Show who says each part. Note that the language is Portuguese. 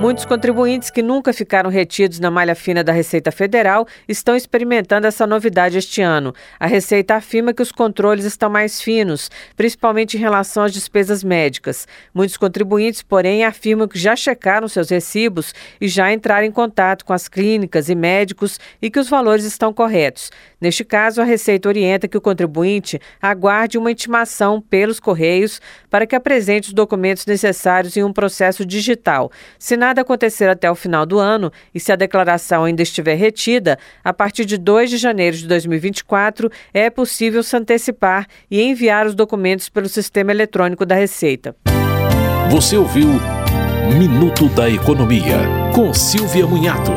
Speaker 1: Muitos contribuintes que nunca ficaram retidos na malha fina da Receita Federal estão experimentando essa novidade este ano. A Receita afirma que os controles estão mais finos, principalmente em relação às despesas médicas. Muitos contribuintes, porém, afirmam que já checaram seus recibos e já entraram em contato com as clínicas e médicos e que os valores estão corretos. Neste caso, a Receita orienta que o contribuinte aguarde uma intimação pelos Correios para que apresente os documentos necessários em um processo digital. Se nada acontecer até o final do ano e se a declaração ainda estiver retida, a partir de 2 de janeiro de 2024 é possível se antecipar e enviar os documentos pelo sistema eletrônico da Receita.
Speaker 2: Você ouviu Minuto da Economia, com Silvia Munhato.